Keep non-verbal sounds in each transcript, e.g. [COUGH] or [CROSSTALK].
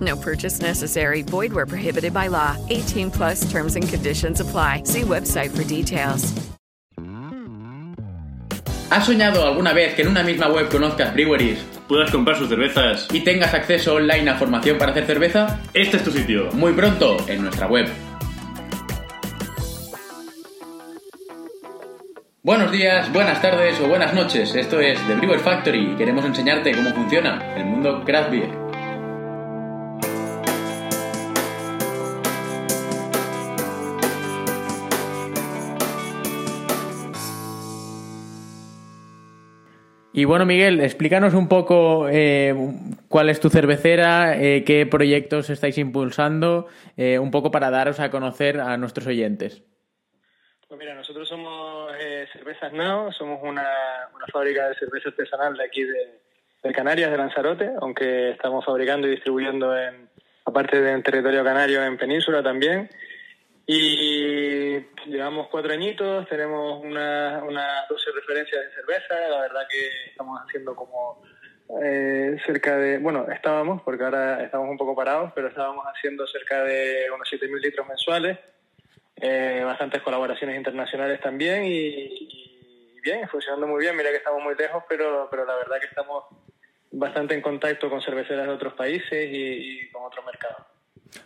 No purchase necessary. Void where prohibited by law. 18 plus terms and conditions apply. See website for details. ¿Has soñado alguna vez que en una misma web conozcas breweries puedas comprar sus cervezas. y tengas acceso online a formación para hacer cerveza? Este es tu sitio. Muy pronto en nuestra web. Buenos días, buenas tardes o buenas noches. Esto es The Brewer Factory y queremos enseñarte cómo funciona el mundo craft beer. Y bueno, Miguel, explícanos un poco eh, cuál es tu cervecera, eh, qué proyectos estáis impulsando, eh, un poco para daros a conocer a nuestros oyentes. Pues mira, nosotros somos eh, Cervezas Nao, somos una, fábrica de cerveza artesanal de aquí de, de Canarias, de Lanzarote, aunque estamos fabricando y distribuyendo en, aparte del territorio canario, en Península también. Y llevamos cuatro añitos, tenemos unas una 12 referencias de cerveza, la verdad que estamos haciendo como eh, cerca de, bueno, estábamos, porque ahora estamos un poco parados, pero estábamos haciendo cerca de unos 7.000 litros mensuales, eh, bastantes colaboraciones internacionales también y, bien, funcionando muy bien, mira que estamos muy lejos, pero, pero la verdad que estamos bastante en contacto con cerveceras de otros países y con otros mercados.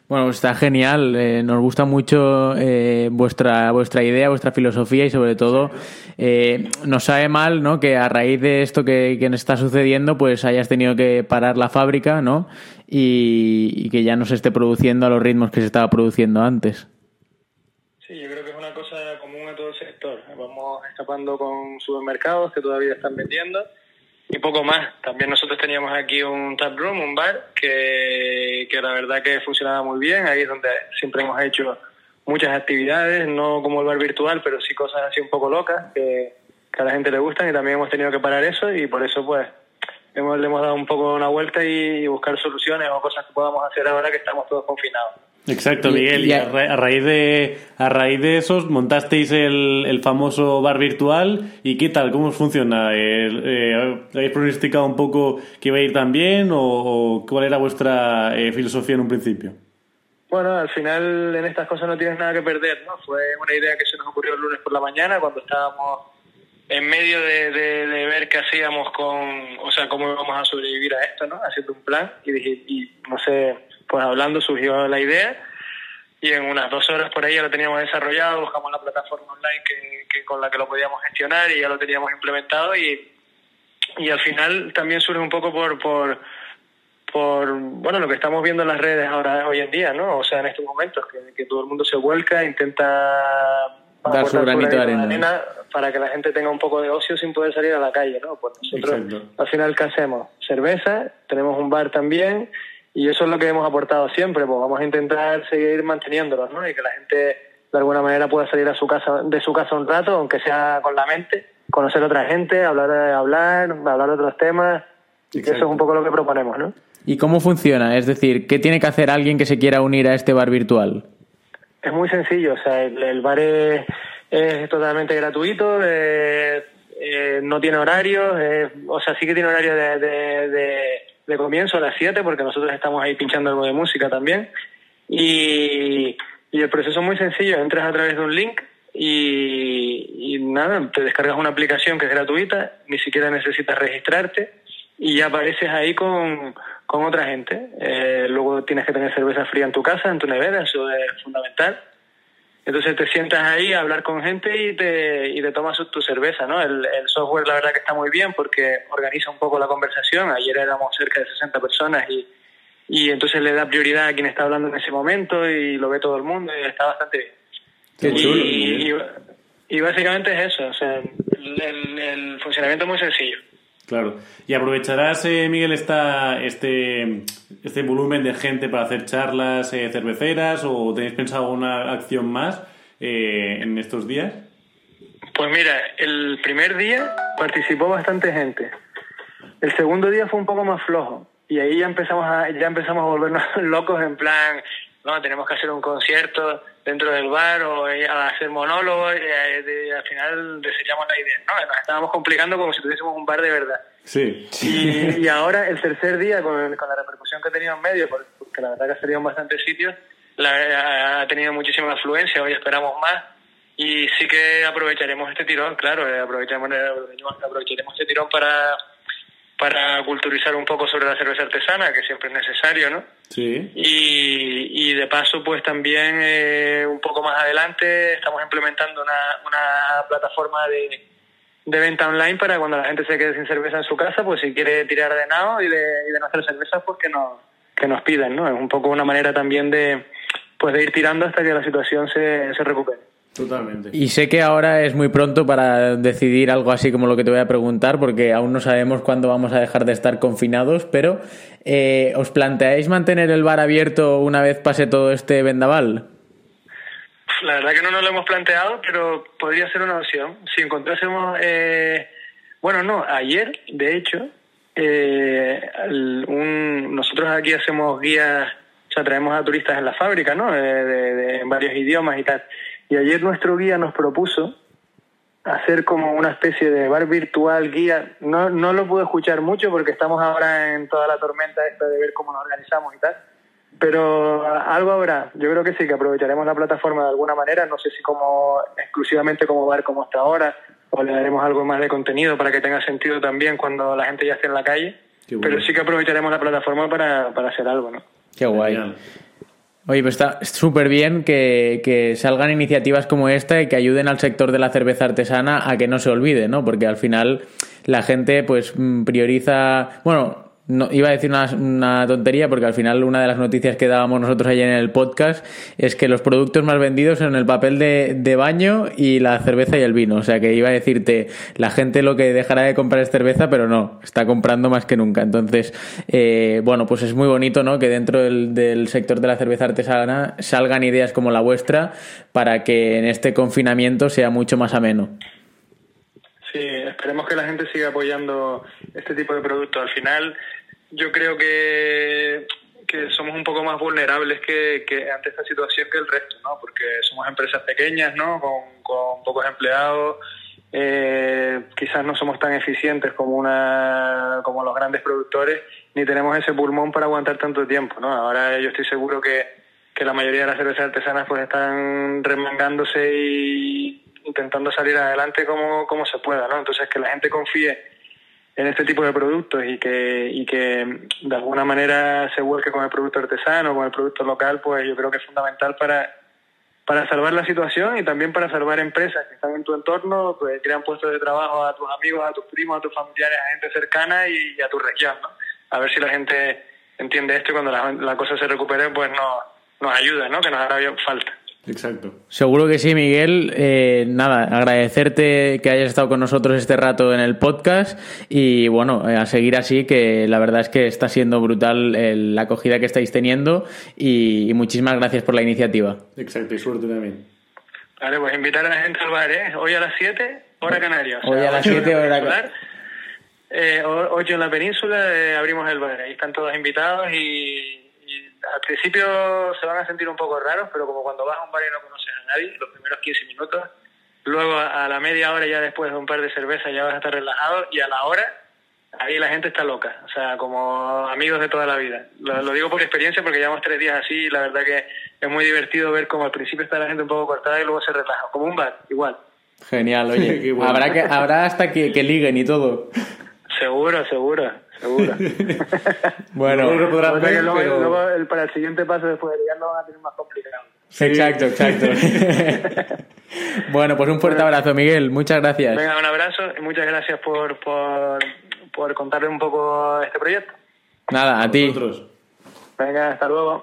Bueno, está genial. Eh, nos gusta mucho eh, vuestra vuestra idea, vuestra filosofía y sobre todo eh, nos sabe mal, ¿no? Que a raíz de esto que, que está sucediendo, pues hayas tenido que parar la fábrica, ¿no? Y, y que ya no se esté produciendo a los ritmos que se estaba produciendo antes. Sí, yo creo que es una cosa común a todo el sector. Vamos escapando con supermercados que todavía están vendiendo y poco más. También nosotros teníamos aquí un tap room, un bar, que, que la verdad que funcionaba muy bien. Ahí es donde siempre hemos hecho muchas actividades, no como el bar virtual, pero sí cosas así un poco locas que, que a la gente le gustan y también hemos tenido que parar eso y por eso pues hemos, le hemos dado un poco una vuelta y, y buscar soluciones o cosas que podamos hacer ahora que estamos todos confinados. Exacto, Y- Miguel. y Y, a- ra- a raíz de a raíz de esos montasteis el, el famoso bar virtual. ¿Y qué tal? ¿Cómo funciona? Eh, eh, ¿Habéis pronosticado un poco que iba a ir tan bien o, o cuál era vuestra eh, filosofía en un principio? Bueno, al final en estas cosas no tienes nada que perder, ¿no? Fue una idea que se nos ocurrió el lunes por la mañana cuando estábamos en medio de, de- de ver qué hacíamos con, o sea, cómo íbamos a sobrevivir a esto, ¿no? Haciendo un plan y dije, y no sé, pues hablando surgió la idea y en unas dos horas por ahí ya lo teníamos desarrollado, buscamos la plataforma online que, que con la que lo podíamos gestionar y ya lo teníamos implementado y, y al final también surge un poco por, por, por bueno lo que estamos viendo en las redes ahora hoy en día no o sea en estos momentos que, que todo el mundo se vuelca intenta Dar su granito de granito arena. para que la gente tenga un poco de ocio sin poder salir a la calle no pues nosotros Exacto. al final qué hacemos cerveza tenemos un bar también y eso es lo que hemos aportado siempre pues vamos a intentar seguir manteniéndolo no y que la gente de alguna manera pueda salir a su casa de su casa un rato aunque sea con la mente conocer a otra gente hablar hablar hablar de otros temas y que eso es un poco lo que proponemos no ¿Y cómo funciona? Es decir, ¿qué tiene que hacer alguien que se quiera unir a este bar virtual? Es muy sencillo, o sea, el, el bar es, es totalmente gratuito, eh, eh, no tiene horarios, eh, o sea, sí que tiene horario de, de, de- de comienzo a las 7, porque nosotros estamos ahí pinchando algo de música también. Y, y el proceso es muy sencillo, entras a través de un link y, nada, te descargas una aplicación que es gratuita, ni siquiera necesitas registrarte y ya apareces ahí con, con otra gente. Eh, luego tienes que tener cerveza fría en tu casa, en tu nevera, eso es fundamental. Entonces te sientas ahí a hablar con gente y te, y te tomas tu cerveza, ¿no? El, el, software la verdad que está muy bien porque organiza un poco la conversación. Ayer éramos cerca de 60 personas y, y entonces le da prioridad a quien está hablando en ese momento y lo ve todo el mundo y está bastante bien. Qué chulo. Y, y, y básicamente es eso, o sea, el, el, funcionamiento es muy sencillo. Claro. ¿Y aprovecharás, eh, Miguel, esta, este, este volumen de gente para hacer charlas eh, cerveceras o tenéis pensado una acción más eh, en estos días? Pues mira, el primer día participó bastante gente. El segundo día fue un poco más flojo y ahí ya empezamos a, ya empezamos a volvernos [LAUGHS] locos en plan, no, tenemos que hacer un concierto dentro del bar o a hacer monólogos y, al final desechamos la idea. No, nos estábamos complicando como si tuviésemos un bar de verdad. Sí. Y, y ahora, el tercer día, con, con, la repercusión que ha tenido en medio, porque la verdad que ha salido en bastantes sitios, la, ha tenido muchísima afluencia, hoy esperamos más. Y sí que aprovecharemos este tirón, claro, aprovecharemos, aprovecharemos este tirón para para culturizar un poco sobre la cerveza artesana, que siempre es necesario, ¿no? Sí. Y, y de paso, pues también eh, un poco más adelante estamos implementando una, una plataforma de, de, venta online para cuando la gente se quede sin cerveza en su casa, pues si quiere tirar de nao y de, y de nuestras cervezas, pues que nos, que nos piden, ¿no? Es un poco una manera también de, pues de ir tirando hasta que la situación se, se recupere. Totalmente. Y sé que ahora es muy pronto para decidir algo así como lo que te voy a preguntar, porque aún no sabemos cuándo vamos a dejar de estar confinados, pero eh, ¿os planteáis mantener el bar abierto una vez pase todo este vendaval? La verdad que no nos lo hemos planteado, pero podría ser una opción. Si encontrásemos, eh, bueno, no, ayer, de hecho, eh, un, nosotros aquí hacemos guías, o sea, traemos a turistas en la fábrica, ¿no? De, de, de, en varios idiomas y tal. Y ayer nuestro guía nos propuso hacer como una especie de bar virtual guía. No, no lo pude escuchar mucho porque estamos ahora en toda la tormenta esta de ver cómo nos organizamos y tal. Pero algo habrá. Yo creo que sí, que aprovecharemos la plataforma de alguna manera. No sé si como exclusivamente como bar como hasta ahora o le daremos algo más de contenido para que tenga sentido también cuando la gente ya esté en la calle. Bueno. Pero sí que aprovecharemos la plataforma para, para hacer algo, ¿no? Qué guay. Oye, pues está súper bien que, que, salgan iniciativas como esta y que ayuden al sector de la cerveza artesana a que no se olvide, ¿no? Porque al final la gente pues prioriza, bueno, no, iba a decir una, tontería porque al final una de las noticias que dábamos nosotros ayer en el podcast es que los productos más vendidos son el papel de, de, baño y la cerveza y el vino. O sea que iba a decirte, la gente lo que dejará de comprar es cerveza, pero no, está comprando más que nunca. Entonces, eh, bueno, pues es muy bonito, ¿no? Que dentro del, del sector de la cerveza artesana salgan ideas como la vuestra para que en este confinamiento sea mucho más ameno. Sí, esperemos que la gente siga apoyando este tipo de productos. Al final, yo creo que, que somos un poco más vulnerables que, que, ante esta situación que el resto, ¿no? Porque somos empresas pequeñas, ¿no? Con, con pocos empleados. Eh, quizás no somos tan eficientes como una como los grandes productores ni tenemos ese pulmón para aguantar tanto tiempo no ahora yo estoy seguro que, que la mayoría de las cervezas artesanas pues están remangándose y intentando salir adelante como, como se pueda no entonces que la gente confíe en este tipo de productos y que, y que de alguna manera se vuelque con el producto artesano, con el producto local, pues yo creo que es fundamental para, para salvar la situación y también para salvar empresas que están en tu entorno, pues crean puestos de trabajo a tus amigos, a tus primos, a tus familiares, a gente cercana y, a tu región, ¿no? A ver si la gente entiende esto y cuando la, la cosa se recupere, pues no, nos ayuda, ¿no? Que nos hará falta. Exacto. Seguro que sí, Miguel. Eh, nada, agradecerte que hayas estado con nosotros este rato en el podcast y bueno, a seguir así, que la verdad es que está siendo brutal el, la acogida que estáis teniendo y, y, muchísimas gracias por la iniciativa. Exacto, y suerte también. Vale, pues invitar a la gente al bar, ¿eh? Hoy a las 7, hora canaria. O sea, Hoy a las 7, hora canaria. Eh, 8 en la península, eh, abrimos el bar. Ahí están todos invitados y al principio se van a sentir un poco raros, pero como cuando vas a un bar y no conoces a nadie, los primeros 15 minutos, luego a la media hora ya después de un par de cervezas ya vas a estar relajado y a la hora ahí la gente está loca, o sea, como amigos de toda la vida. Lo, lo digo por experiencia porque llevamos tres días así y la verdad que es muy divertido ver cómo al principio está la gente un poco cortada y luego se relaja, como un bar, igual. Genial, oye, [LAUGHS] bueno. habrá, que, habrá hasta que, que liguen y todo. Seguro, seguro seguro. [LAUGHS] bueno, no ver, luego, pero... luego el, para el siguiente paso después de lo van a tener más complicado. Exacto, exacto. [LAUGHS] bueno, pues un fuerte abrazo, Miguel. Muchas gracias. Venga, un abrazo y muchas gracias por, por, por contarle un poco este proyecto. Nada, a ti. Venga, hasta luego.